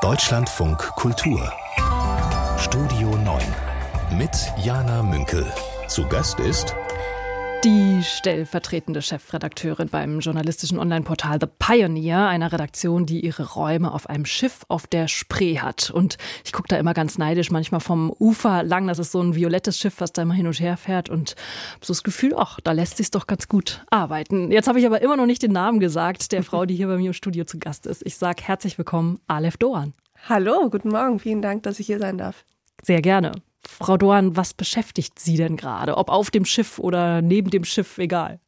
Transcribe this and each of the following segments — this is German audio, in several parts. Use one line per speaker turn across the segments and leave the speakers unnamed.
Deutschlandfunk Kultur Studio 9 mit Jana Münkel. Zu Gast ist
die stellvertretende Chefredakteurin beim journalistischen Online-Portal The Pioneer, einer Redaktion, die ihre Räume auf einem Schiff auf der Spree hat. Und ich gucke da immer ganz neidisch manchmal vom Ufer lang. Das ist so ein violettes Schiff, was da immer hin und her fährt. Und so das Gefühl, ach, da lässt sich doch ganz gut arbeiten. Jetzt habe ich aber immer noch nicht den Namen gesagt, der Frau, die hier bei mir im Studio zu Gast ist. Ich sage herzlich willkommen, Aleph Doan.
Hallo, guten Morgen. Vielen Dank, dass ich hier sein darf.
Sehr gerne. Frau Dorn, was beschäftigt Sie denn gerade? Ob auf dem Schiff oder neben dem Schiff, egal.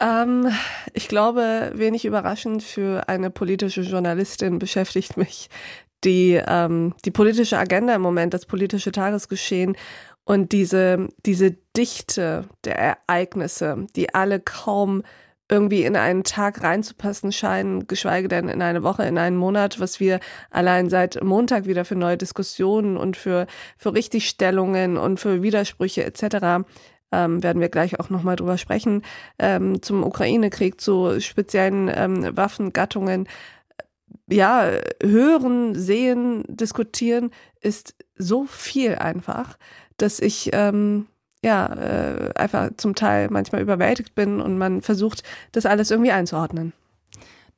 Ähm, ich glaube, wenig überraschend für eine politische Journalistin beschäftigt mich die, ähm, die politische Agenda im Moment, das politische Tagesgeschehen und diese, diese Dichte der Ereignisse, die alle kaum irgendwie in einen Tag reinzupassen scheinen, geschweige denn in eine Woche, in einen Monat, was wir allein seit Montag wieder für neue Diskussionen und für, für Richtigstellungen und für Widersprüche etc. Ähm, werden wir gleich auch nochmal drüber sprechen, ähm, zum Ukraine-Krieg, zu speziellen ähm, Waffengattungen. Ja, hören, sehen, diskutieren ist so viel einfach, dass ich ähm, ja, äh, einfach zum Teil manchmal überwältigt bin und man versucht, das alles irgendwie einzuordnen.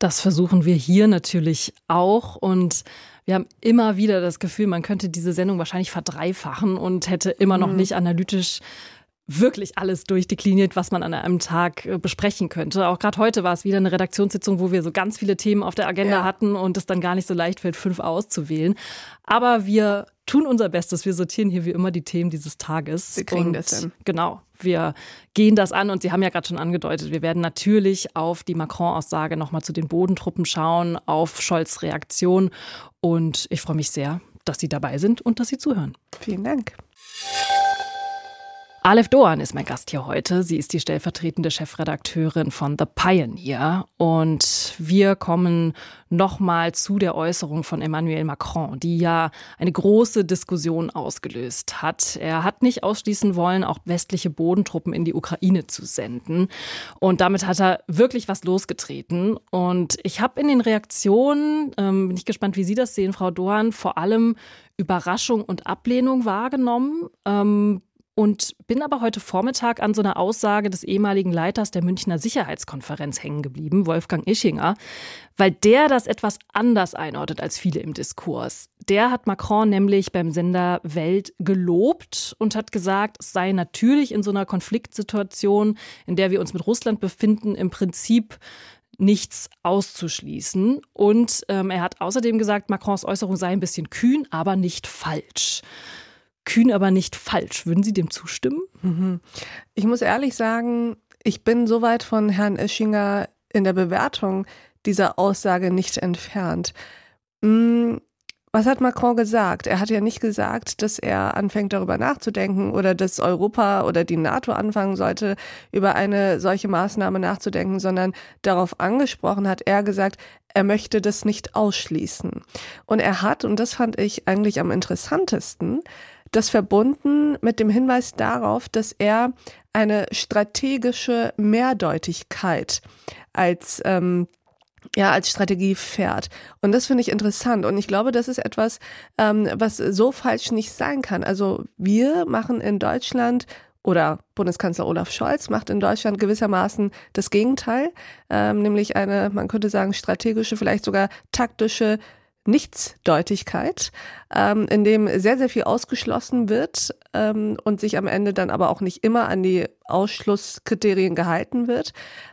Das versuchen wir hier natürlich auch und wir haben immer wieder das Gefühl, man könnte diese Sendung wahrscheinlich verdreifachen und hätte immer noch mhm. nicht analytisch wirklich alles durchdekliniert, was man an einem Tag äh, besprechen könnte. Auch gerade heute war es wieder eine Redaktionssitzung, wo wir so ganz viele Themen auf der Agenda ja. hatten und es dann gar nicht so leicht fällt, fünf auszuwählen. Aber wir tun unser Bestes. Wir sortieren hier wie immer die Themen dieses Tages.
Wir kriegen und das hin.
Genau. Wir gehen das an und Sie haben ja gerade schon angedeutet, wir werden natürlich auf die Macron-Aussage nochmal zu den Bodentruppen schauen, auf Scholz Reaktion. Und ich freue mich sehr, dass Sie dabei sind und dass Sie zuhören.
Vielen Dank.
Aleph Doan ist mein Gast hier heute. Sie ist die stellvertretende Chefredakteurin von The Pioneer. Und wir kommen nochmal zu der Äußerung von Emmanuel Macron, die ja eine große Diskussion ausgelöst hat. Er hat nicht ausschließen wollen, auch westliche Bodentruppen in die Ukraine zu senden. Und damit hat er wirklich was losgetreten. Und ich habe in den Reaktionen, ähm, bin ich gespannt, wie Sie das sehen, Frau Doan, vor allem Überraschung und Ablehnung wahrgenommen. Ähm, und bin aber heute Vormittag an so einer Aussage des ehemaligen Leiters der Münchner Sicherheitskonferenz hängen geblieben, Wolfgang Ischinger, weil der das etwas anders einordnet als viele im Diskurs. Der hat Macron nämlich beim Sender Welt gelobt und hat gesagt, es sei natürlich in so einer Konfliktsituation, in der wir uns mit Russland befinden, im Prinzip nichts auszuschließen. Und ähm, er hat außerdem gesagt, Macrons Äußerung sei ein bisschen kühn, aber nicht falsch kühn, aber nicht falsch. Würden Sie dem zustimmen? Mhm.
Ich muss ehrlich sagen, ich bin soweit von Herrn Eschinger in der Bewertung dieser Aussage nicht entfernt. Mm, was hat Macron gesagt? Er hat ja nicht gesagt, dass er anfängt darüber nachzudenken oder dass Europa oder die NATO anfangen sollte, über eine solche Maßnahme nachzudenken, sondern darauf angesprochen hat er gesagt, er möchte das nicht ausschließen. Und er hat, und das fand ich eigentlich am interessantesten, das verbunden mit dem Hinweis darauf, dass er eine strategische Mehrdeutigkeit als ähm, ja, als Strategie fährt. Und das finde ich interessant. Und ich glaube, das ist etwas, ähm, was so falsch nicht sein kann. Also wir machen in Deutschland oder Bundeskanzler Olaf Scholz macht in Deutschland gewissermaßen das Gegenteil, ähm, nämlich eine, man könnte sagen, strategische, vielleicht sogar taktische Nichtsdeutigkeit, ähm, in dem sehr, sehr viel ausgeschlossen wird ähm, und sich am Ende dann aber auch nicht immer an die Ausschlusskriterien gehalten wird.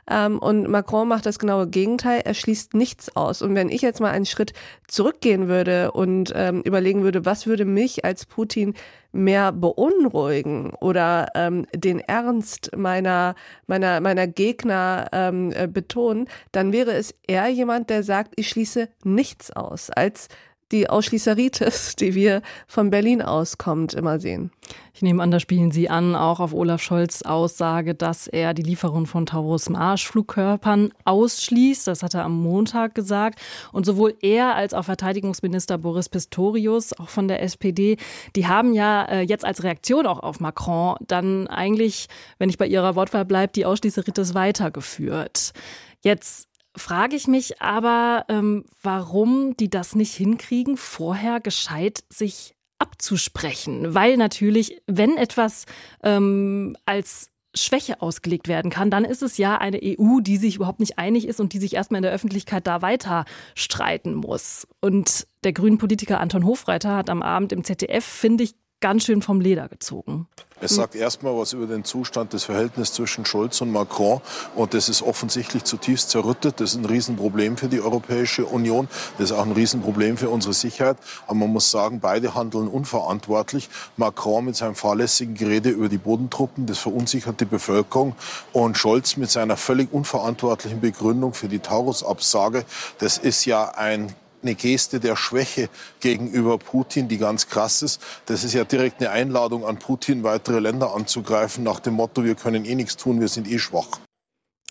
Ähm, und Macron macht das genaue Gegenteil, er schließt nichts aus. Und wenn ich jetzt mal einen Schritt zurückgehen würde und ähm, überlegen würde, was würde mich als Putin mehr beunruhigen oder ähm, den Ernst meiner, meiner, meiner Gegner ähm, äh, betonen, dann wäre es eher jemand, der sagt, ich schließe nichts aus, als die Ausschließeritis, die wir von Berlin aus kommt, immer sehen.
Ich nehme an, da spielen Sie an, auch auf Olaf Scholz Aussage, dass er die Lieferung von Taurus Marschflugkörpern ausschließt. Das hat er am Montag gesagt. Und sowohl er als auch Verteidigungsminister Boris Pistorius, auch von der SPD, die haben ja äh, jetzt als Reaktion auch auf Macron dann eigentlich, wenn ich bei ihrer Wortwahl bleibe, die Ausschließeritis weitergeführt. Jetzt frage ich mich aber, ähm, warum die das nicht hinkriegen, vorher gescheit sich abzusprechen. Weil natürlich, wenn etwas ähm, als Schwäche ausgelegt werden kann, dann ist es ja eine EU, die sich überhaupt nicht einig ist und die sich erstmal in der Öffentlichkeit da weiter streiten muss. Und der grünen Politiker Anton Hofreiter hat am Abend im ZDF, finde ich, ganz schön vom Leder gezogen.
Es sagt erstmal was über den Zustand des Verhältnisses zwischen Scholz und Macron. Und das ist offensichtlich zutiefst zerrüttet. Das ist ein Riesenproblem für die Europäische Union. Das ist auch ein Riesenproblem für unsere Sicherheit. Aber man muss sagen, beide handeln unverantwortlich. Macron mit seinem fahrlässigen Gerede über die Bodentruppen, das verunsichert die Bevölkerung. Und Scholz mit seiner völlig unverantwortlichen Begründung für die Taurus-Absage. Das ist ja ein eine Geste der Schwäche gegenüber Putin, die ganz krass ist. Das ist ja direkt eine Einladung an Putin, weitere Länder anzugreifen, nach dem Motto, wir können eh nichts tun, wir sind eh schwach.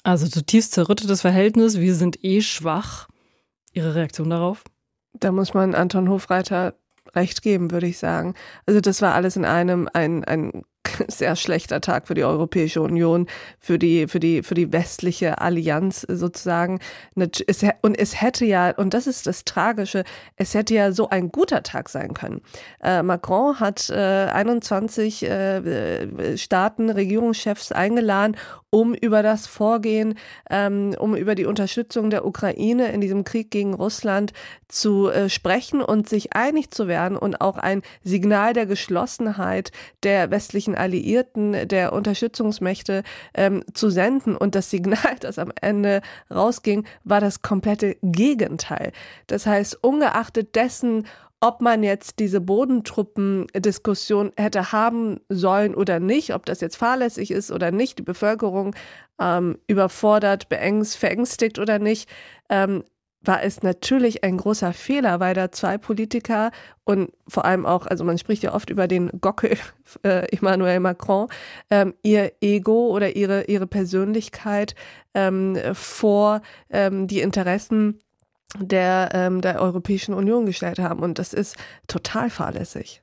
Also zutiefst zerrüttetes Verhältnis, wir sind eh schwach. Ihre Reaktion darauf?
Da muss man Anton Hofreiter recht geben, würde ich sagen. Also das war alles in einem ein, ein sehr schlechter Tag für die Europäische Union, für die, für die, für die westliche Allianz sozusagen. Und es hätte ja, und das ist das Tragische, es hätte ja so ein guter Tag sein können. Äh, Macron hat äh, 21 äh, Staaten, Regierungschefs eingeladen, um über das Vorgehen, ähm, um über die Unterstützung der Ukraine in diesem Krieg gegen Russland zu äh, sprechen und sich einig zu werden und auch ein Signal der Geschlossenheit der westlichen Alliierten, der Unterstützungsmächte ähm, zu senden. Und das Signal, das am Ende rausging, war das komplette Gegenteil. Das heißt, ungeachtet dessen, ob man jetzt diese Bodentruppen-Diskussion hätte haben sollen oder nicht, ob das jetzt fahrlässig ist oder nicht, die Bevölkerung ähm, überfordert, beängst, verängstigt oder nicht, ähm, war es natürlich ein großer Fehler, weil da zwei Politiker und vor allem auch, also man spricht ja oft über den Gockel äh, Emmanuel Macron, ähm, ihr Ego oder ihre, ihre Persönlichkeit ähm, vor ähm, die Interessen der, ähm, der Europäischen Union gestellt haben. Und das ist total fahrlässig.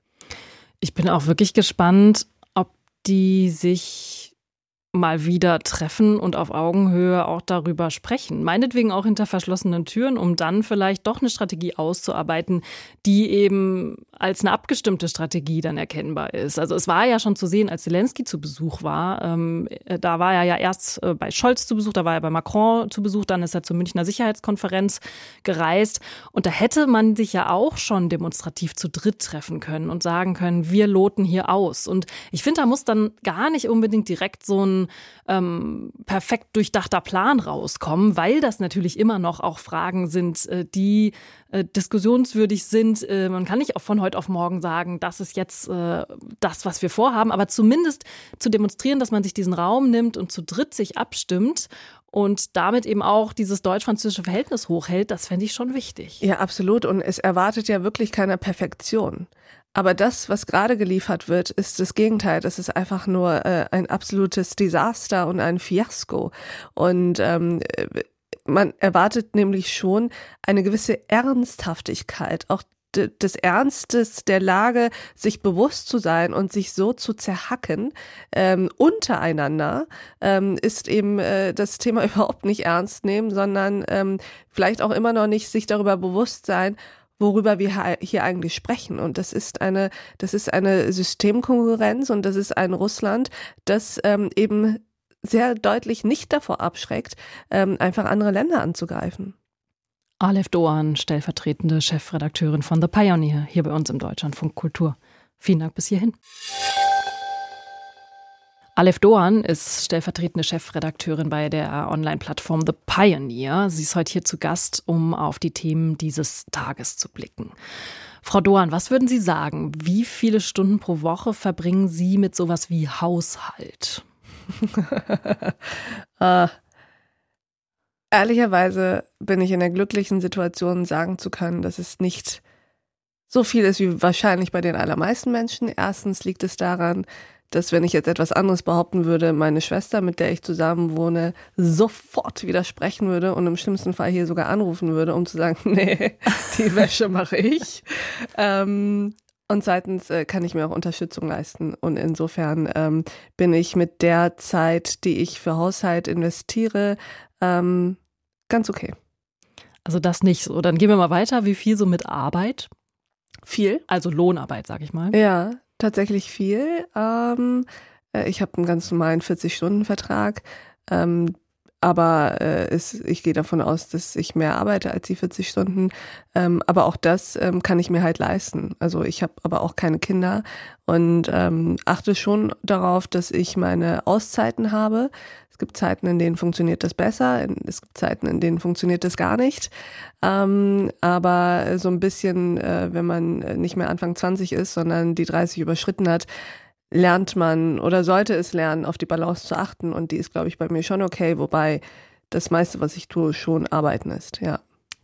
Ich bin auch wirklich gespannt, ob die sich mal wieder treffen und auf Augenhöhe auch darüber sprechen. Meinetwegen auch hinter verschlossenen Türen, um dann vielleicht doch eine Strategie auszuarbeiten, die eben als eine abgestimmte Strategie dann erkennbar ist. Also es war ja schon zu sehen, als Zelensky zu Besuch war. Ähm, äh, da war er ja erst äh, bei Scholz zu Besuch, da war er bei Macron zu Besuch, dann ist er zur Münchner Sicherheitskonferenz gereist. Und da hätte man sich ja auch schon demonstrativ zu dritt treffen können und sagen können, wir loten hier aus. Und ich finde, da muss dann gar nicht unbedingt direkt so ein ähm, perfekt durchdachter Plan rauskommen, weil das natürlich immer noch auch Fragen sind, äh, die äh, diskussionswürdig sind. Äh, man kann nicht auch von heute auf morgen sagen, das ist jetzt äh, das, was wir vorhaben, aber zumindest zu demonstrieren, dass man sich diesen Raum nimmt und zu dritt sich abstimmt und damit eben auch dieses deutsch-französische Verhältnis hochhält, das fände ich schon wichtig.
Ja, absolut. Und es erwartet ja wirklich keine Perfektion. Aber das, was gerade geliefert wird, ist das Gegenteil. Das ist einfach nur äh, ein absolutes Desaster und ein Fiasko. Und ähm, man erwartet nämlich schon eine gewisse Ernsthaftigkeit, auch des Ernstes der Lage, sich bewusst zu sein und sich so zu zerhacken ähm, untereinander, ähm, ist eben äh, das Thema überhaupt nicht ernst nehmen, sondern ähm, vielleicht auch immer noch nicht sich darüber bewusst sein, worüber wir hier eigentlich sprechen. Und das ist eine, das ist eine Systemkonkurrenz und das ist ein Russland, das ähm, eben sehr deutlich nicht davor abschreckt, ähm, einfach andere Länder anzugreifen.
Aleph Doan, stellvertretende Chefredakteurin von The Pioneer, hier bei uns im Deutschlandfunk Kultur. Vielen Dank bis hierhin. Aleph Doan ist stellvertretende Chefredakteurin bei der Online-Plattform The Pioneer. Sie ist heute hier zu Gast, um auf die Themen dieses Tages zu blicken. Frau Doan, was würden Sie sagen? Wie viele Stunden pro Woche verbringen Sie mit sowas wie Haushalt?
äh, ehrlicherweise bin ich in der glücklichen Situation, sagen zu können, dass es nicht so viel ist wie wahrscheinlich bei den allermeisten Menschen. Erstens liegt es daran, dass wenn ich jetzt etwas anderes behaupten würde, meine Schwester, mit der ich zusammen wohne, sofort widersprechen würde und im schlimmsten Fall hier sogar anrufen würde, um zu sagen, nee, die Wäsche mache ich. Ähm, und zweitens äh, kann ich mir auch Unterstützung leisten. Und insofern ähm, bin ich mit der Zeit, die ich für Haushalt investiere, ähm, ganz okay.
Also das nicht so. Dann gehen wir mal weiter. Wie viel so mit Arbeit?
Viel.
Also Lohnarbeit, sag ich mal.
Ja, tatsächlich viel. Ähm, äh, ich habe einen ganz normalen 40-Stunden-Vertrag. Ähm, aber äh, es, ich gehe davon aus, dass ich mehr arbeite als die 40 Stunden. Ähm, aber auch das ähm, kann ich mir halt leisten. Also ich habe aber auch keine Kinder und ähm, achte schon darauf, dass ich meine Auszeiten habe. Es gibt Zeiten, in denen funktioniert das besser, es gibt Zeiten, in denen funktioniert das gar nicht. Ähm, aber so ein bisschen, äh, wenn man nicht mehr Anfang 20 ist, sondern die 30 überschritten hat, lernt man oder sollte es lernen, auf die Balance zu achten. Und die ist, glaube ich, bei mir schon okay, wobei das meiste, was ich tue, schon Arbeiten ist, ja.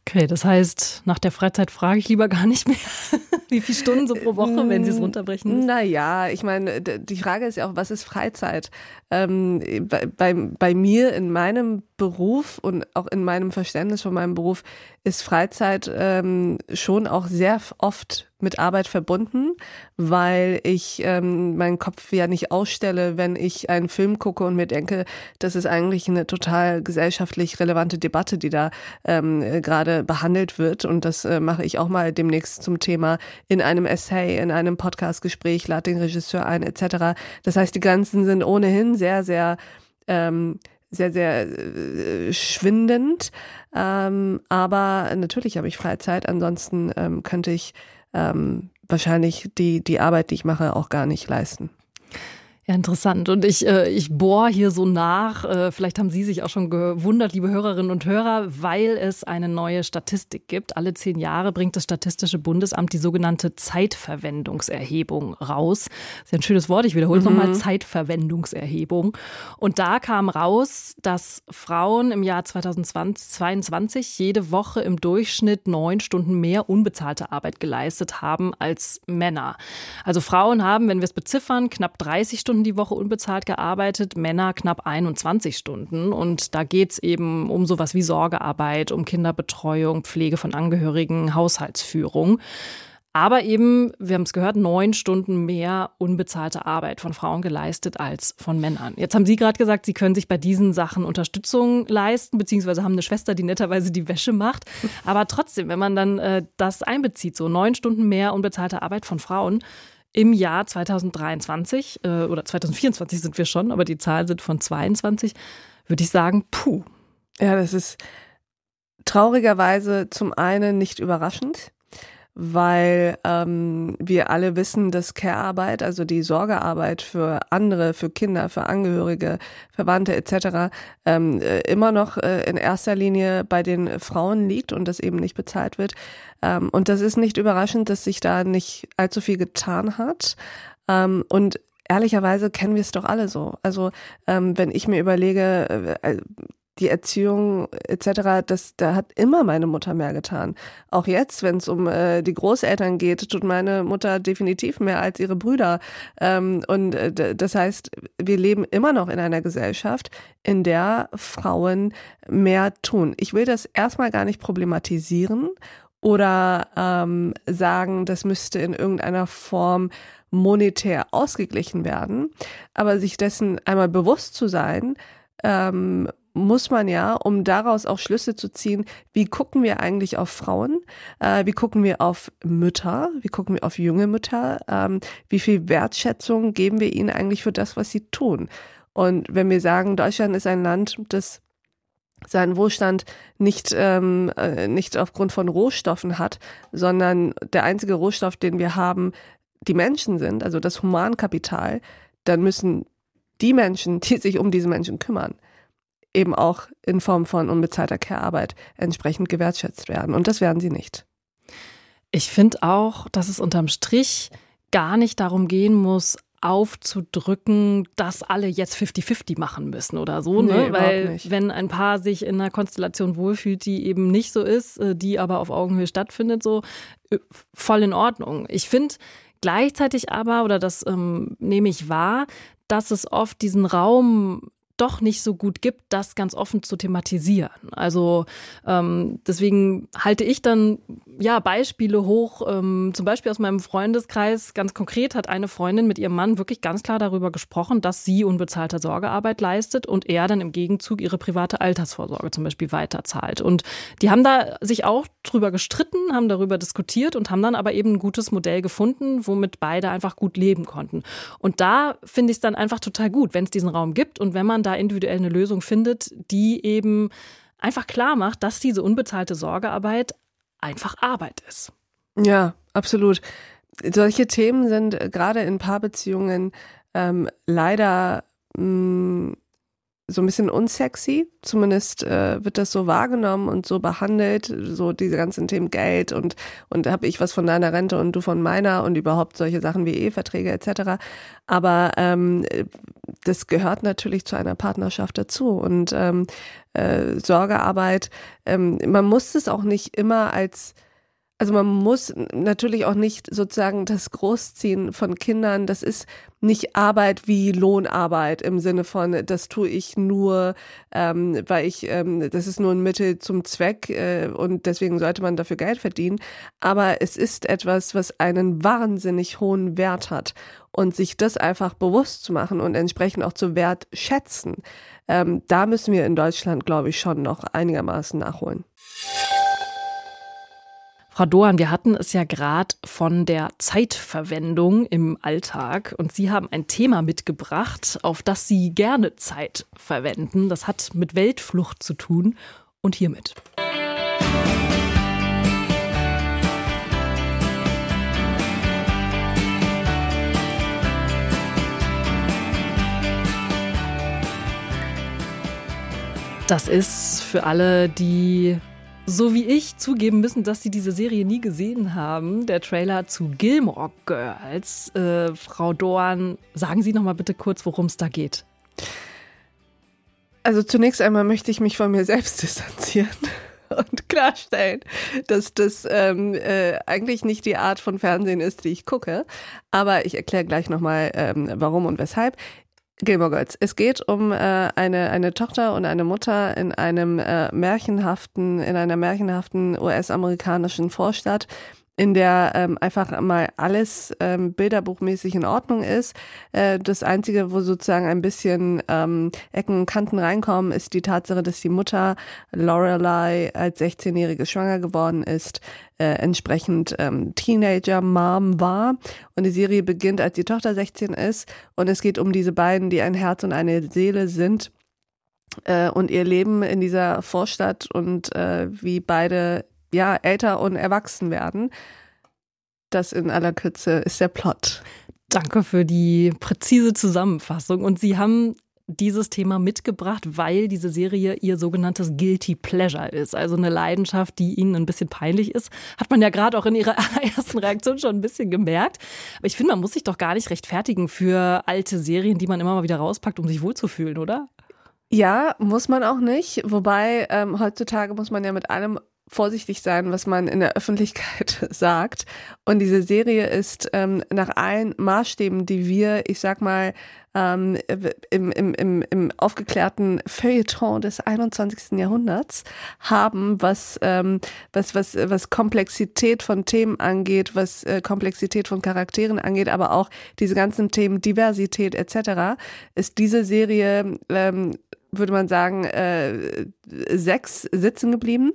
Okay, das heißt, nach der Freizeit frage ich lieber gar nicht mehr, wie viele Stunden so pro Woche, wenn Sie es runterbrechen?
Naja, ich meine, die Frage ist ja auch, was ist Freizeit? Ähm, bei, bei, bei mir in meinem Beruf und auch in meinem Verständnis von meinem Beruf ist Freizeit ähm, schon auch sehr oft mit Arbeit verbunden, weil ich ähm, meinen Kopf ja nicht ausstelle, wenn ich einen Film gucke und mir denke, das ist eigentlich eine total gesellschaftlich relevante Debatte, die da ähm, gerade behandelt wird. Und das äh, mache ich auch mal demnächst zum Thema in einem Essay, in einem Podcastgespräch, lade den Regisseur ein, etc. Das heißt, die Grenzen sind ohnehin sehr, sehr ähm, sehr, sehr äh, schwindend. Ähm, aber natürlich habe ich Freizeit. Ansonsten ähm, könnte ich ähm, wahrscheinlich die, die Arbeit, die ich mache, auch gar nicht leisten.
Ja, interessant. Und ich, äh, ich bohre hier so nach. Äh, vielleicht haben Sie sich auch schon gewundert, liebe Hörerinnen und Hörer, weil es eine neue Statistik gibt. Alle zehn Jahre bringt das Statistische Bundesamt die sogenannte Zeitverwendungserhebung raus. Das ist ja ein schönes Wort. Ich wiederhole es mhm. nochmal. Zeitverwendungserhebung. Und da kam raus, dass Frauen im Jahr 2022 jede Woche im Durchschnitt neun Stunden mehr unbezahlte Arbeit geleistet haben als Männer. Also Frauen haben, wenn wir es beziffern, knapp 30 Stunden Stunden die Woche unbezahlt gearbeitet, Männer knapp 21 Stunden. Und da geht es eben um sowas wie Sorgearbeit, um Kinderbetreuung, Pflege von Angehörigen, Haushaltsführung. Aber eben, wir haben es gehört, neun Stunden mehr unbezahlte Arbeit von Frauen geleistet als von Männern. Jetzt haben Sie gerade gesagt, Sie können sich bei diesen Sachen Unterstützung leisten, beziehungsweise haben eine Schwester, die netterweise die Wäsche macht. Aber trotzdem, wenn man dann äh, das einbezieht, so neun Stunden mehr unbezahlte Arbeit von Frauen, im Jahr 2023 äh, oder 2024 sind wir schon, aber die Zahlen sind von 22, würde ich sagen, puh.
Ja, das ist traurigerweise zum einen nicht überraschend weil ähm, wir alle wissen, dass Care-Arbeit, also die Sorgearbeit für andere, für Kinder, für Angehörige, Verwandte etc. Ähm, äh, immer noch äh, in erster Linie bei den Frauen liegt und das eben nicht bezahlt wird. Ähm, und das ist nicht überraschend, dass sich da nicht allzu viel getan hat. Ähm, und ehrlicherweise kennen wir es doch alle so. Also ähm, wenn ich mir überlege, äh, die Erziehung etc., das, da hat immer meine Mutter mehr getan. Auch jetzt, wenn es um äh, die Großeltern geht, tut meine Mutter definitiv mehr als ihre Brüder. Ähm, und äh, das heißt, wir leben immer noch in einer Gesellschaft, in der Frauen mehr tun. Ich will das erstmal gar nicht problematisieren oder ähm, sagen, das müsste in irgendeiner Form monetär ausgeglichen werden. Aber sich dessen einmal bewusst zu sein, ähm, muss man ja, um daraus auch Schlüsse zu ziehen, wie gucken wir eigentlich auf Frauen, äh, wie gucken wir auf Mütter, wie gucken wir auf junge Mütter, ähm, wie viel Wertschätzung geben wir ihnen eigentlich für das, was sie tun. Und wenn wir sagen, Deutschland ist ein Land, das seinen Wohlstand nicht, ähm, äh, nicht aufgrund von Rohstoffen hat, sondern der einzige Rohstoff, den wir haben, die Menschen sind, also das Humankapital, dann müssen die Menschen, die sich um diese Menschen kümmern, eben auch in Form von unbezahlter Care-Arbeit entsprechend gewertschätzt werden. Und das werden sie nicht.
Ich finde auch, dass es unterm Strich gar nicht darum gehen muss, aufzudrücken, dass alle jetzt 50-50 machen müssen oder so, ne? Nee, Weil wenn ein Paar sich in einer Konstellation wohlfühlt, die eben nicht so ist, äh, die aber auf Augenhöhe stattfindet, so äh, voll in Ordnung. Ich finde gleichzeitig aber, oder das ähm, nehme ich wahr, dass es oft diesen Raum doch nicht so gut gibt, das ganz offen zu thematisieren. Also ähm, deswegen halte ich dann ja Beispiele hoch, ähm, zum Beispiel aus meinem Freundeskreis. Ganz konkret hat eine Freundin mit ihrem Mann wirklich ganz klar darüber gesprochen, dass sie unbezahlte Sorgearbeit leistet und er dann im Gegenzug ihre private Altersvorsorge zum Beispiel weiterzahlt. Und die haben da sich auch drüber gestritten, haben darüber diskutiert und haben dann aber eben ein gutes Modell gefunden, womit beide einfach gut leben konnten. Und da finde ich es dann einfach total gut, wenn es diesen Raum gibt und wenn man da individuell eine Lösung findet, die eben einfach klar macht, dass diese unbezahlte Sorgearbeit einfach Arbeit ist.
Ja, absolut. Solche Themen sind gerade in Paarbeziehungen ähm, leider mh, mm, so ein bisschen unsexy. Zumindest äh, wird das so wahrgenommen und so behandelt, so diese ganzen Themen Geld und und habe ich was von deiner Rente und du von meiner und überhaupt solche Sachen wie Eheverträge etc. Aber ähm, das gehört natürlich zu einer Partnerschaft dazu und ähm, äh, Sorgearbeit. Ähm, man muss es auch nicht immer als also man muss natürlich auch nicht sozusagen das Großziehen von Kindern, das ist nicht Arbeit wie Lohnarbeit im Sinne von, das tue ich nur, ähm, weil ich, ähm, das ist nur ein Mittel zum Zweck äh, und deswegen sollte man dafür Geld verdienen. Aber es ist etwas, was einen wahnsinnig hohen Wert hat und sich das einfach bewusst zu machen und entsprechend auch zu wertschätzen, ähm, da müssen wir in Deutschland, glaube ich, schon noch einigermaßen nachholen.
Frau Dohan, wir hatten es ja gerade von der Zeitverwendung im Alltag und Sie haben ein Thema mitgebracht, auf das Sie gerne Zeit verwenden. Das hat mit Weltflucht zu tun und hiermit. Das ist für alle, die so wie ich zugeben müssen, dass sie diese Serie nie gesehen haben. Der Trailer zu Gilmore Girls. Äh, Frau Dorn, sagen Sie noch mal bitte kurz, worum es da geht.
Also zunächst einmal möchte ich mich von mir selbst distanzieren und klarstellen, dass das ähm, äh, eigentlich nicht die Art von Fernsehen ist, die ich gucke. Aber ich erkläre gleich nochmal, ähm, warum und weshalb. Gilmore Girls. Es geht um äh, eine, eine Tochter und eine Mutter in einem äh, märchenhaften, in einer märchenhaften US-amerikanischen Vorstadt, in der ähm, einfach mal alles ähm, bilderbuchmäßig in Ordnung ist. Äh, das Einzige, wo sozusagen ein bisschen ähm, Ecken und Kanten reinkommen, ist die Tatsache, dass die Mutter Lorelei als 16-Jährige schwanger geworden ist, äh, entsprechend ähm, Teenager-Mom war. Und die Serie beginnt, als die Tochter 16 ist. Und es geht um diese beiden, die ein Herz und eine Seele sind äh, und ihr Leben in dieser Vorstadt und äh, wie beide ja, älter und erwachsen werden. Das in aller Kürze ist der Plot.
Danke für die präzise Zusammenfassung. Und Sie haben dieses Thema mitgebracht, weil diese Serie ihr sogenanntes Guilty Pleasure ist. Also eine Leidenschaft, die Ihnen ein bisschen peinlich ist. Hat man ja gerade auch in Ihrer allerersten Reaktion schon ein bisschen gemerkt. Aber ich finde, man muss sich doch gar nicht rechtfertigen für alte Serien, die man immer mal wieder rauspackt, um sich wohlzufühlen, oder?
Ja, muss man auch nicht. Wobei ähm, heutzutage muss man ja mit allem vorsichtig sein, was man in der Öffentlichkeit sagt. Und diese Serie ist ähm, nach allen Maßstäben, die wir, ich sag mal, ähm, im, im, im, im aufgeklärten Feuilleton des 21. Jahrhunderts haben, was, ähm, was, was, was Komplexität von Themen angeht, was äh, Komplexität von Charakteren angeht, aber auch diese ganzen Themen Diversität etc., ist diese Serie, ähm, würde man sagen, äh, sechs sitzen geblieben.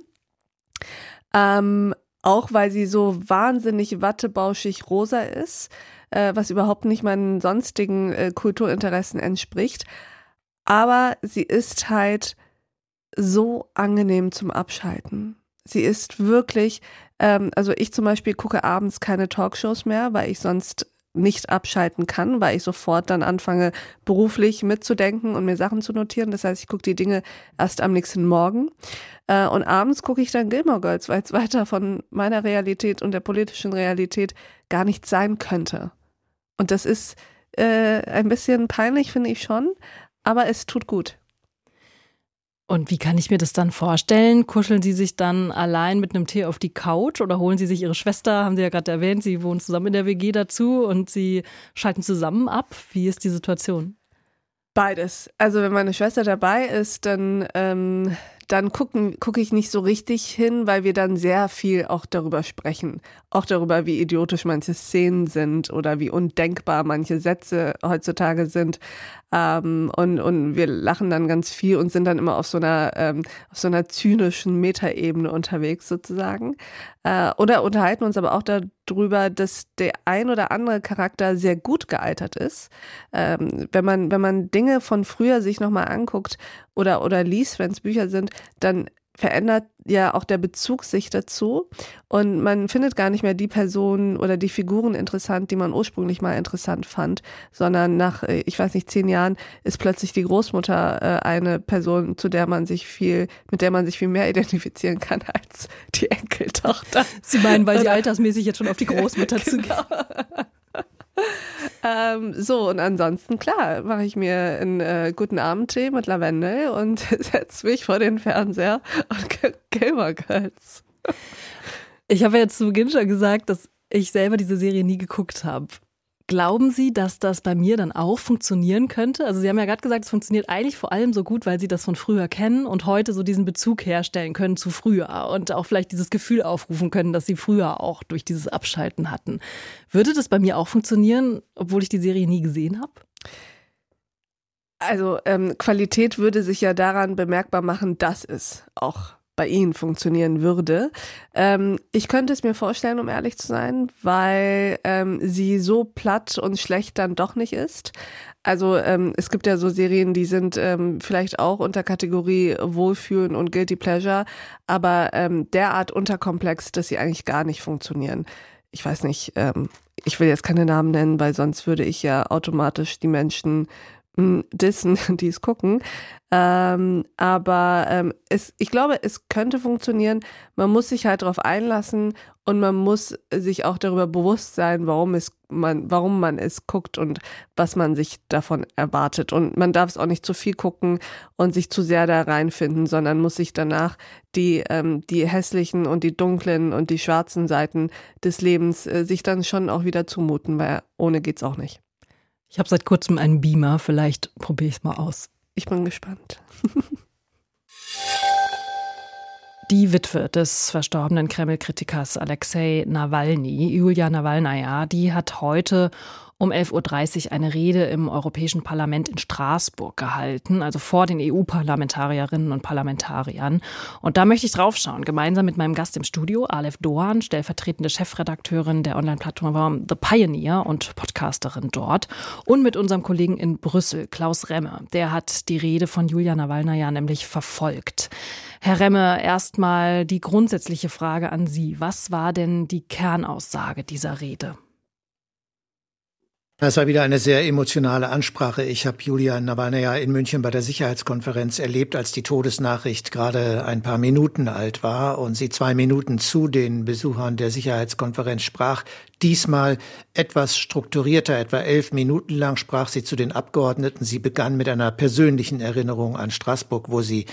Ähm, auch weil sie so wahnsinnig wattebauschig rosa ist, äh, was überhaupt nicht meinen sonstigen äh, Kulturinteressen entspricht. Aber sie ist halt so angenehm zum Abschalten. Sie ist wirklich, ähm, also ich zum Beispiel gucke abends keine Talkshows mehr, weil ich sonst nicht abschalten kann, weil ich sofort dann anfange, beruflich mitzudenken und mir Sachen zu notieren. Das heißt, ich gucke die Dinge erst am nächsten Morgen. Äh, und abends gucke ich dann Gilmore Girls, weil es weiter von meiner Realität und der politischen Realität gar nicht sein könnte. Und das ist äh, ein bisschen peinlich, finde ich schon, aber es tut gut.
Und wie kann ich mir das dann vorstellen? Kuscheln Sie sich dann allein mit einem Tee auf die Couch oder holen Sie sich Ihre Schwester, haben Sie ja gerade erwähnt, Sie wohnen zusammen in der WG dazu und Sie schalten zusammen ab? Wie ist die Situation?
Beides. Also wenn meine Schwester dabei ist, dann ähm, dann gucke ich nicht so richtig hin, weil wir dann sehr viel auch darüber sprechen, auch darüber, wie idiotisch manche Szenen sind oder wie undenkbar manche Sätze heutzutage sind. Ähm, und, und wir lachen dann ganz viel und sind dann immer auf so einer, ähm, auf so einer zynischen Metaebene unterwegs sozusagen. Äh, oder unterhalten uns aber auch darüber, dass der ein oder andere Charakter sehr gut gealtert ist. Ähm, wenn man, wenn man Dinge von früher sich nochmal anguckt oder, oder liest, wenn es Bücher sind, dann verändert ja auch der Bezug sich dazu und man findet gar nicht mehr die Personen oder die Figuren interessant, die man ursprünglich mal interessant fand, sondern nach, äh, ich weiß nicht, zehn Jahren ist plötzlich die Großmutter äh, eine Person, zu der man sich viel, mit der man sich viel mehr identifizieren kann als die Enkeltochter.
Sie meinen, weil sie altersmäßig jetzt schon auf die Großmutter genau. zugehen.
Ähm, so, und ansonsten, klar, mache ich mir einen äh, guten Abendtee mit Lavendel und setze mich vor den Fernseher und Gamer Girls.
Ich habe ja jetzt zu Beginn schon gesagt, dass ich selber diese Serie nie geguckt habe. Glauben Sie, dass das bei mir dann auch funktionieren könnte? Also Sie haben ja gerade gesagt, es funktioniert eigentlich vor allem so gut, weil Sie das von früher kennen und heute so diesen Bezug herstellen können zu früher und auch vielleicht dieses Gefühl aufrufen können, dass Sie früher auch durch dieses Abschalten hatten. Würde das bei mir auch funktionieren, obwohl ich die Serie nie gesehen habe?
Also ähm, Qualität würde sich ja daran bemerkbar machen, dass es auch bei Ihnen funktionieren würde. Ähm, ich könnte es mir vorstellen, um ehrlich zu sein, weil ähm, sie so platt und schlecht dann doch nicht ist. Also ähm, es gibt ja so Serien, die sind ähm, vielleicht auch unter Kategorie Wohlfühlen und Guilty Pleasure, aber ähm, derart unterkomplex, dass sie eigentlich gar nicht funktionieren. Ich weiß nicht, ähm, ich will jetzt keine Namen nennen, weil sonst würde ich ja automatisch die Menschen dissen, die es gucken. Ähm, aber ähm, es, ich glaube, es könnte funktionieren. Man muss sich halt darauf einlassen und man muss sich auch darüber bewusst sein, warum es man, warum man es guckt und was man sich davon erwartet. Und man darf es auch nicht zu viel gucken und sich zu sehr da reinfinden, sondern muss sich danach die, ähm, die hässlichen und die dunklen und die schwarzen Seiten des Lebens äh, sich dann schon auch wieder zumuten, weil ohne geht's auch nicht.
Ich habe seit kurzem einen Beamer, vielleicht probiere ich es mal aus.
Ich bin gespannt.
Die Witwe des verstorbenen Kreml-Kritikers Alexei Nawalny, Julia Nawalnaja, die hat heute um 11.30 Uhr eine Rede im Europäischen Parlament in Straßburg gehalten, also vor den EU-Parlamentarierinnen und Parlamentariern. Und da möchte ich draufschauen, gemeinsam mit meinem Gast im Studio, Aleph Doan, stellvertretende Chefredakteurin der Online-Plattform The Pioneer und Podcasterin dort, und mit unserem Kollegen in Brüssel, Klaus Remme. Der hat die Rede von Julia Nawalna ja nämlich verfolgt. Herr Remme, erstmal die grundsätzliche Frage an Sie. Was war denn die Kernaussage dieser Rede?
Das war wieder eine sehr emotionale Ansprache. Ich habe Julia Nawalnaja in München bei der Sicherheitskonferenz erlebt, als die Todesnachricht gerade ein paar Minuten alt war und sie zwei Minuten zu den Besuchern der Sicherheitskonferenz sprach. Diesmal etwas strukturierter, etwa elf Minuten lang sprach sie zu den Abgeordneten. Sie begann mit einer persönlichen Erinnerung an Straßburg, wo sie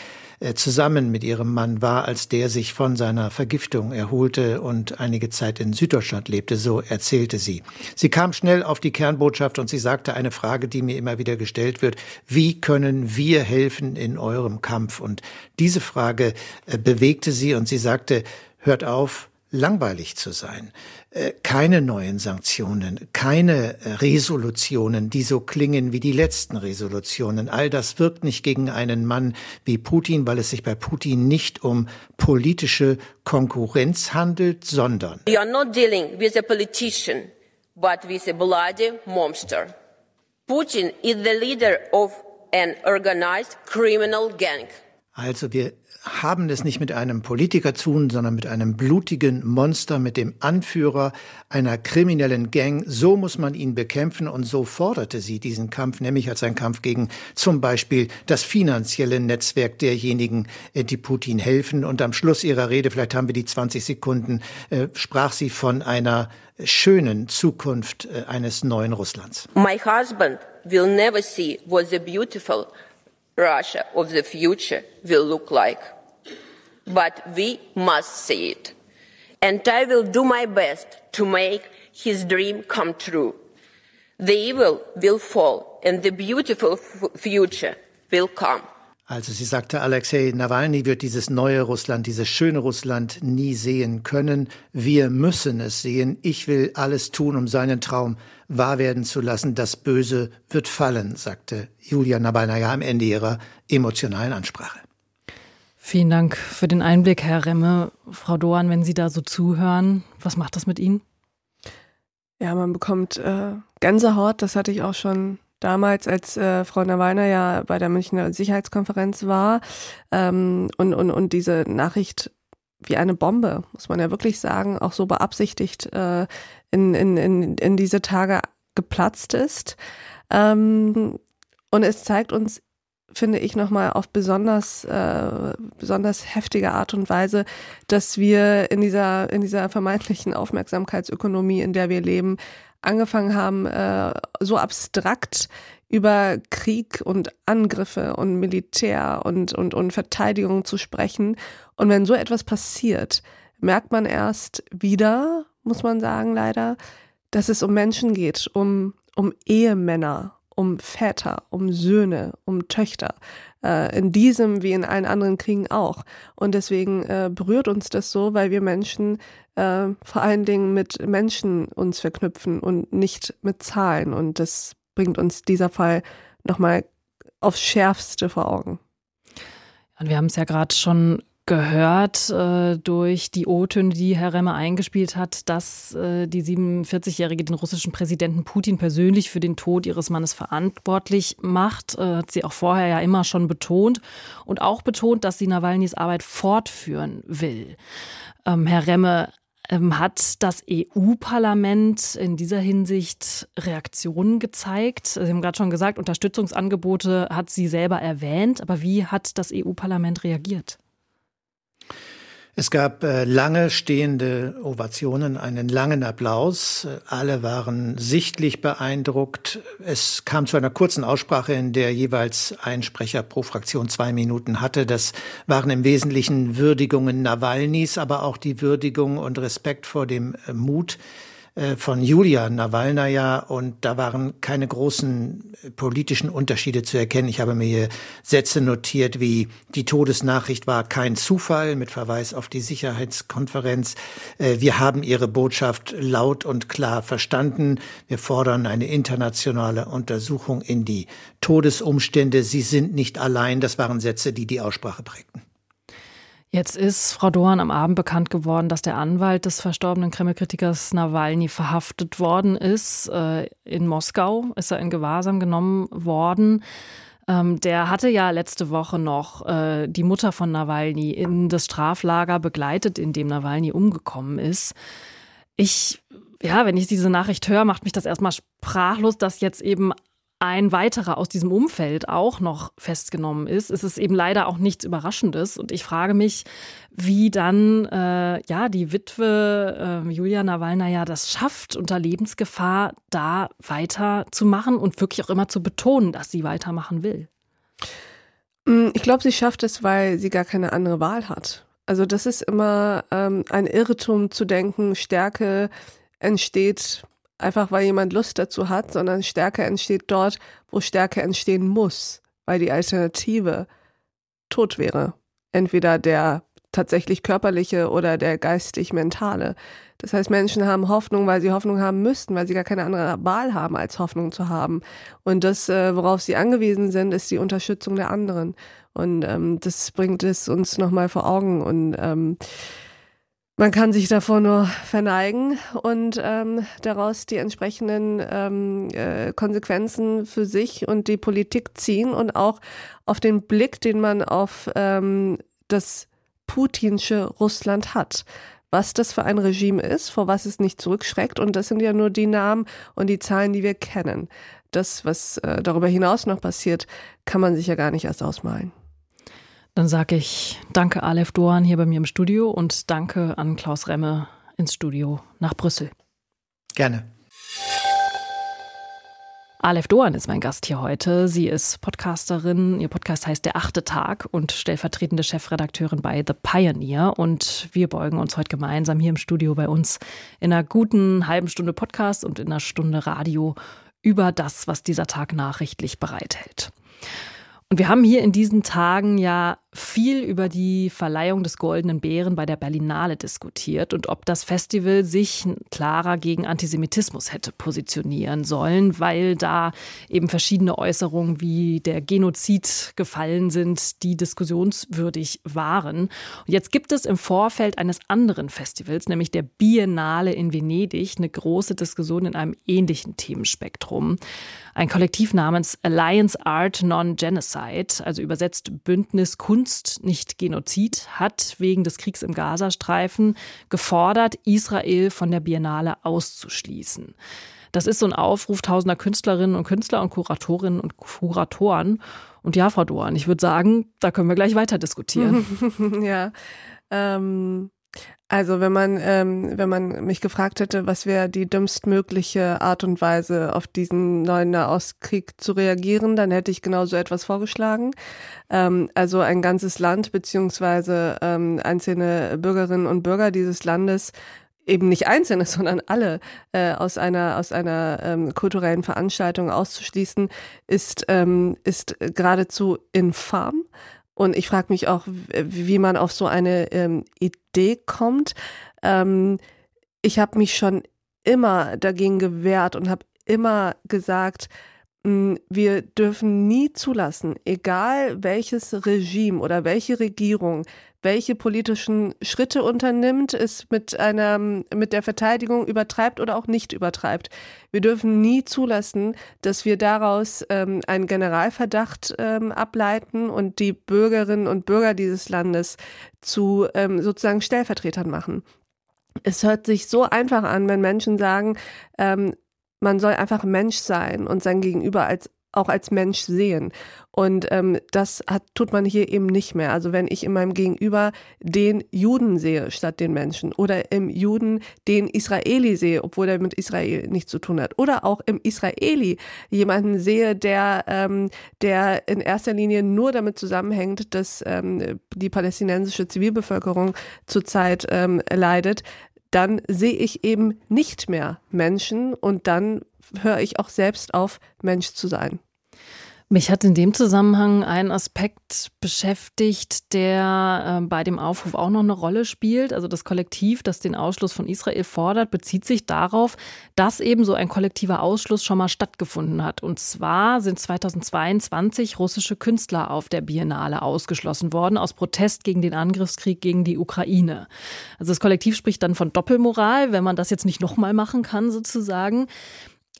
zusammen mit ihrem Mann war, als der sich von seiner Vergiftung erholte und einige Zeit in Süddeutschland lebte, so erzählte sie. Sie kam schnell auf die Kernbotschaft und sie sagte eine Frage, die mir immer wieder gestellt wird, wie können wir helfen in eurem Kampf? Und diese Frage äh, bewegte sie und sie sagte, hört auf, langweilig zu sein. Äh, keine neuen Sanktionen, keine äh, Resolutionen, die so klingen wie die letzten Resolutionen. All das wirkt nicht gegen einen Mann wie Putin, weil es sich bei Putin nicht um politische Konkurrenz handelt, sondern
We are not dealing with a politician, but with a bloody monster. Putin is the leader of an organized criminal gang.
Also wir haben es nicht mit einem Politiker zu tun, sondern mit einem blutigen Monster, mit dem Anführer einer kriminellen Gang. So muss man ihn bekämpfen und so forderte sie diesen Kampf, nämlich als ein Kampf gegen zum Beispiel das finanzielle Netzwerk derjenigen, äh, die Putin helfen. Und am Schluss ihrer Rede, vielleicht haben wir die 20 Sekunden, äh, sprach sie von einer schönen Zukunft äh, eines neuen Russlands.
My husband will never see what the beautiful Russia of the future will look like. But we must see it. And I will do my best to make his dream come true. The evil will fall and the beautiful future will come.
Also sie sagte, Alexei Nawalny wird dieses neue Russland, dieses schöne Russland nie sehen können. Wir müssen es sehen. Ich will alles tun, um seinen Traum wahr werden zu lassen. Das Böse wird fallen, sagte Julia Nawalnaya am Ende ihrer emotionalen Ansprache.
Vielen Dank für den Einblick, Herr Remme. Frau Doan, wenn Sie da so zuhören, was macht das mit Ihnen?
Ja, man bekommt äh, Gänsehaut. Das hatte ich auch schon damals, als äh, Frau Nawalna ja bei der Münchner Sicherheitskonferenz war ähm, und, und, und diese Nachricht wie eine Bombe, muss man ja wirklich sagen, auch so beabsichtigt äh, in, in, in, in diese Tage geplatzt ist. Ähm, und es zeigt uns, finde ich, nochmal auf besonders, äh, besonders heftige Art und Weise, dass wir in dieser, in dieser vermeintlichen Aufmerksamkeitsökonomie, in der wir leben, angefangen haben, äh, so abstrakt über Krieg und Angriffe und Militär und, und, und Verteidigung zu sprechen. Und wenn so etwas passiert, merkt man erst wieder, muss man sagen, leider, dass es um Menschen geht, um, um Ehemänner, um Väter, um Söhne, um Töchter. Äh, in diesem wie in allen anderen Kriegen auch. Und deswegen äh, berührt uns das so, weil wir Menschen äh, vor allen Dingen mit Menschen uns verknüpfen und nicht mit Zahlen. Und das bringt uns dieser Fall nochmal aufs Schärfste vor Augen.
Und wir haben es ja gerade schon gehört äh, durch die O-Töne, die Herr Remmer eingespielt hat, dass äh, die 47-Jährige den russischen Präsidenten Putin persönlich für den Tod ihres Mannes verantwortlich macht. Äh, hat sie auch vorher ja immer schon betont und auch betont, dass sie Nawalnys Arbeit fortführen will. Ähm, Herr Remme, ähm, hat das EU-Parlament in dieser Hinsicht Reaktionen gezeigt? Sie haben gerade schon gesagt, Unterstützungsangebote hat sie selber erwähnt, aber wie hat das EU-Parlament reagiert?
Es gab äh, lange stehende Ovationen, einen langen Applaus. Alle waren sichtlich beeindruckt. Es kam zu einer kurzen Aussprache, in der jeweils ein Sprecher pro Fraktion zwei Minuten hatte. Das waren im Wesentlichen Würdigungen Nawalnys, aber auch die Würdigung und Respekt vor dem Mut äh, von Julia Nawalnaja und da waren keine großen äh, politischen Unterschiede zu erkennen. Ich habe mir hier Sätze notiert wie die Todesnachricht war kein Zufall mit Verweis auf die Sicherheitskonferenz. Äh, wir haben ihre Botschaft laut und klar verstanden. Wir fordern eine internationale Untersuchung in die Todesumstände. Sie sind nicht allein. Das waren Sätze, die die Aussprache prägten.
Jetzt ist Frau Dohan am Abend bekannt geworden, dass der Anwalt des verstorbenen Kreml-Kritikers Nawalny verhaftet worden ist. Äh, in Moskau ist er in Gewahrsam genommen worden. Ähm, der hatte ja letzte Woche noch äh, die Mutter von Nawalny in das Straflager begleitet, in dem Nawalny umgekommen ist. Ich ja, wenn ich diese Nachricht höre, macht mich das erstmal sprachlos, dass jetzt eben ein weiterer aus diesem Umfeld auch noch festgenommen ist, ist es eben leider auch nichts Überraschendes. Und ich frage mich, wie dann äh, ja die Witwe äh, Julia Nawalna das schafft, unter Lebensgefahr da weiterzumachen und wirklich auch immer zu betonen, dass sie weitermachen will.
Mm, ich glaube, sie schafft es, weil sie gar keine andere Wahl hat. Also das ist immer ähm, ein Irrtum zu denken, Stärke entsteht einfach weil jemand Lust dazu hat, sondern Stärke entsteht dort, wo Stärke entstehen muss, weil die Alternative tot wäre. Entweder der tatsächlich körperliche oder der geistig-mentale. Das heißt, Menschen haben Hoffnung, weil sie Hoffnung haben müssten, weil sie gar keine andere Wahl haben, als Hoffnung zu haben. Und das, äh, worauf sie angewiesen sind, ist die Unterstützung der anderen. Und ähm, das bringt es uns nochmal vor Augen. Und ähm, man kann sich davor nur verneigen und ähm, daraus die entsprechenden ähm, äh, Konsequenzen für sich und die Politik ziehen und auch auf den Blick, den man auf ähm, das putinsche Russland hat. Was das für ein Regime ist, vor was es nicht zurückschreckt. Und das sind ja nur die Namen und die Zahlen, die wir kennen. Das, was äh, darüber hinaus noch passiert, kann man sich ja gar nicht erst ausmalen.
Dann sage ich danke Aleph Doan hier bei mir im Studio und danke an Klaus Remme ins Studio nach Brüssel.
Gerne.
Aleph Doan ist mein Gast hier heute. Sie ist Podcasterin. Ihr Podcast heißt Der achte Tag und stellvertretende Chefredakteurin bei The Pioneer. Und wir beugen uns heute gemeinsam hier im Studio bei uns in einer guten halben Stunde Podcast und in einer Stunde Radio über das, was dieser Tag nachrichtlich bereithält. Und wir haben hier in diesen Tagen ja viel über die Verleihung des Goldenen Bären bei der Berlinale diskutiert und ob das Festival sich klarer gegen Antisemitismus hätte positionieren sollen, weil da eben verschiedene Äußerungen wie der Genozid gefallen sind, die diskussionswürdig waren. Und jetzt gibt es im Vorfeld eines anderen Festivals, nämlich der Biennale in Venedig, eine große Diskussion in einem ähnlichen Themenspektrum. Ein Kollektiv namens Alliance Art Non-Genocide, also übersetzt Bündnis Kunst, nicht Genozid, hat wegen des Kriegs im Gazastreifen gefordert, Israel von der Biennale auszuschließen. Das ist so ein Aufruf tausender Künstlerinnen und Künstler und Kuratorinnen und Kuratoren. Und ja, Frau Doan, ich würde sagen, da können wir gleich weiter diskutieren.
ja. Ähm, also wenn man, ähm, wenn man mich gefragt hätte, was wäre die dümmstmögliche Art und Weise, auf diesen neuen Nahostkrieg zu reagieren, dann hätte ich genau so etwas vorgeschlagen. Ähm, also ein ganzes Land beziehungsweise ähm, einzelne Bürgerinnen und Bürger dieses Landes eben nicht einzelne, sondern alle äh, aus einer aus einer ähm, kulturellen Veranstaltung auszuschließen, ist ähm, ist geradezu infam. Und ich frage mich auch, wie man auf so eine ähm, Idee kommt. Ähm, ich habe mich schon immer dagegen gewehrt und habe immer gesagt, hm, wir dürfen nie zulassen, egal welches Regime oder welche Regierung welche politischen Schritte unternimmt, es mit einer, mit der Verteidigung übertreibt oder auch nicht übertreibt. Wir dürfen nie zulassen, dass wir daraus ähm, einen Generalverdacht ähm, ableiten und die Bürgerinnen und Bürger dieses Landes zu ähm, sozusagen Stellvertretern machen. Es hört sich so einfach an, wenn Menschen sagen, ähm, man soll einfach Mensch sein und sein Gegenüber als auch als Mensch sehen. Und ähm, das hat, tut man hier eben nicht mehr. Also wenn ich in meinem Gegenüber den Juden sehe statt den Menschen oder im Juden den Israeli sehe, obwohl er mit Israel nichts zu tun hat, oder auch im Israeli jemanden sehe, der, ähm, der in erster Linie nur damit zusammenhängt, dass ähm, die palästinensische Zivilbevölkerung zurzeit ähm, leidet, dann sehe ich eben nicht mehr Menschen und dann höre ich auch selbst auf, Mensch zu sein.
Mich hat in dem Zusammenhang ein Aspekt beschäftigt, der äh, bei dem Aufruf auch noch eine Rolle spielt. Also das Kollektiv, das den Ausschluss von Israel fordert, bezieht sich darauf, dass eben so ein kollektiver Ausschluss schon mal stattgefunden hat. Und zwar sind 2022 russische Künstler auf der Biennale ausgeschlossen worden aus Protest gegen den Angriffskrieg gegen die Ukraine. Also das Kollektiv spricht dann von Doppelmoral, wenn man das jetzt nicht nochmal machen kann sozusagen.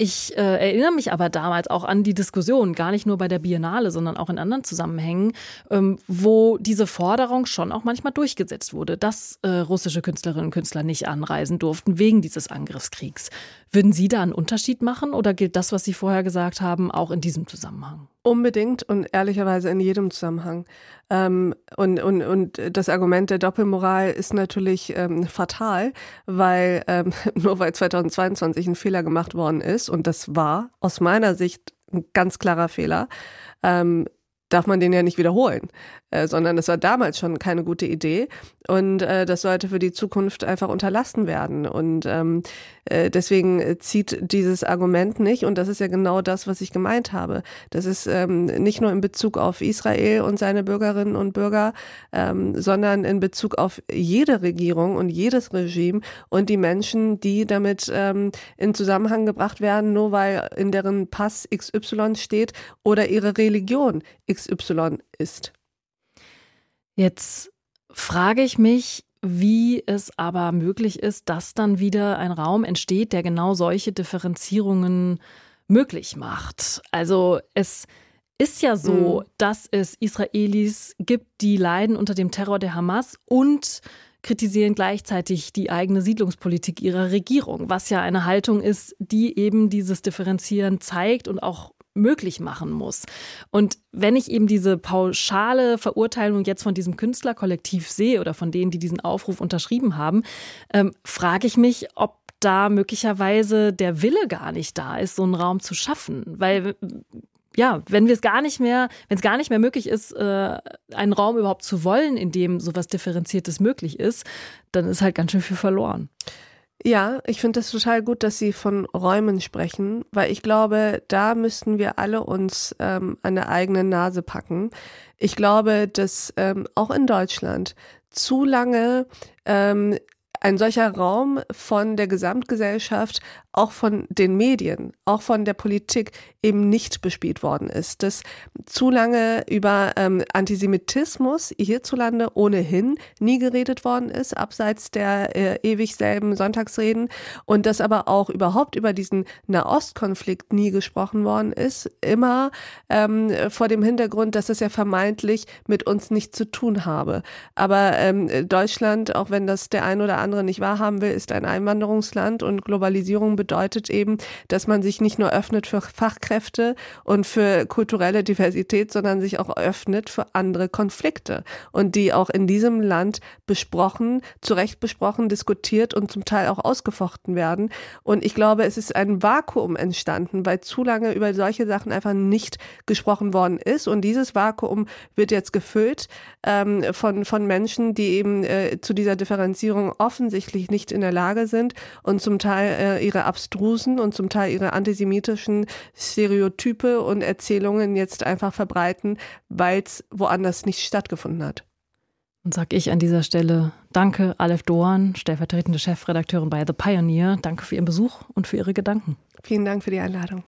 Ich äh, erinnere mich aber damals auch an die Diskussion, gar nicht nur bei der Biennale, sondern auch in anderen Zusammenhängen, ähm, wo diese Forderung schon auch manchmal durchgesetzt wurde, dass äh, russische Künstlerinnen und Künstler nicht anreisen durften wegen dieses Angriffskriegs. Würden Sie da einen Unterschied machen oder gilt das, was Sie vorher gesagt haben, auch in diesem Zusammenhang?
Unbedingt und ehrlicherweise in jedem Zusammenhang. Ähm, und, und, und das Argument der Doppelmoral ist natürlich ähm, fatal, weil ähm, nur weil 2022 ein Fehler gemacht worden ist, und das war aus meiner Sicht ein ganz klarer Fehler, ähm, darf man den ja nicht wiederholen, äh, sondern das war damals schon keine gute Idee und äh, das sollte für die Zukunft einfach unterlassen werden und ähm, äh, deswegen zieht dieses Argument nicht und das ist ja genau das, was ich gemeint habe. Das ist ähm, nicht nur in Bezug auf Israel und seine Bürgerinnen und Bürger, ähm, sondern in Bezug auf jede Regierung und jedes Regime und die Menschen, die damit ähm, in Zusammenhang gebracht werden, nur weil in deren Pass XY steht oder ihre Religion XY ist.
Jetzt frage ich mich, wie es aber möglich ist, dass dann wieder ein Raum entsteht, der genau solche Differenzierungen möglich macht. Also es ist ja so, mhm. dass es Israelis gibt, die leiden unter dem Terror der Hamas und kritisieren gleichzeitig die eigene Siedlungspolitik ihrer Regierung, was ja eine Haltung ist, die eben dieses Differenzieren zeigt und auch möglich machen muss. Und wenn ich eben diese pauschale Verurteilung jetzt von diesem Künstlerkollektiv sehe oder von denen, die diesen Aufruf unterschrieben haben, ähm, frage ich mich, ob da möglicherweise der Wille gar nicht da ist, so einen Raum zu schaffen. Weil ja, wenn wir es gar nicht mehr, wenn es gar nicht mehr möglich ist, äh, einen Raum überhaupt zu wollen, in dem sowas Differenziertes möglich ist, dann ist halt ganz schön viel verloren.
Ja, ich finde das total gut, dass Sie von Räumen sprechen, weil ich glaube, da müssten wir alle uns ähm, an der eigenen Nase packen. Ich glaube, dass ähm, auch in Deutschland zu lange ähm, ein solcher Raum von der Gesamtgesellschaft auch von den Medien, auch von der Politik eben nicht bespielt worden ist. Dass zu lange über ähm, Antisemitismus hierzulande ohnehin nie geredet worden ist, abseits der äh, ewig selben Sonntagsreden und dass aber auch überhaupt über diesen Nahostkonflikt nie gesprochen worden ist, immer ähm, vor dem Hintergrund, dass es ja vermeintlich mit uns nichts zu tun habe. Aber ähm, Deutschland, auch wenn das der ein oder andere nicht wahrhaben will, ist ein Einwanderungsland und Globalisierung bedeutet bedeutet eben, dass man sich nicht nur öffnet für Fachkräfte und für kulturelle Diversität, sondern sich auch öffnet für andere Konflikte und die auch in diesem Land besprochen, zu Recht besprochen, diskutiert und zum Teil auch ausgefochten werden. Und ich glaube, es ist ein Vakuum entstanden, weil zu lange über solche Sachen einfach nicht gesprochen worden ist. Und dieses Vakuum wird jetzt gefüllt ähm, von, von Menschen, die eben äh, zu dieser Differenzierung offensichtlich nicht in der Lage sind und zum Teil äh, ihre abstrusen und zum Teil ihre antisemitischen Stereotype und Erzählungen jetzt einfach verbreiten, weil es woanders nicht stattgefunden hat.
Und sage ich an dieser Stelle Danke, Aleph Doan, stellvertretende Chefredakteurin bei The Pioneer. Danke für Ihren Besuch und für Ihre Gedanken.
Vielen Dank für die Einladung.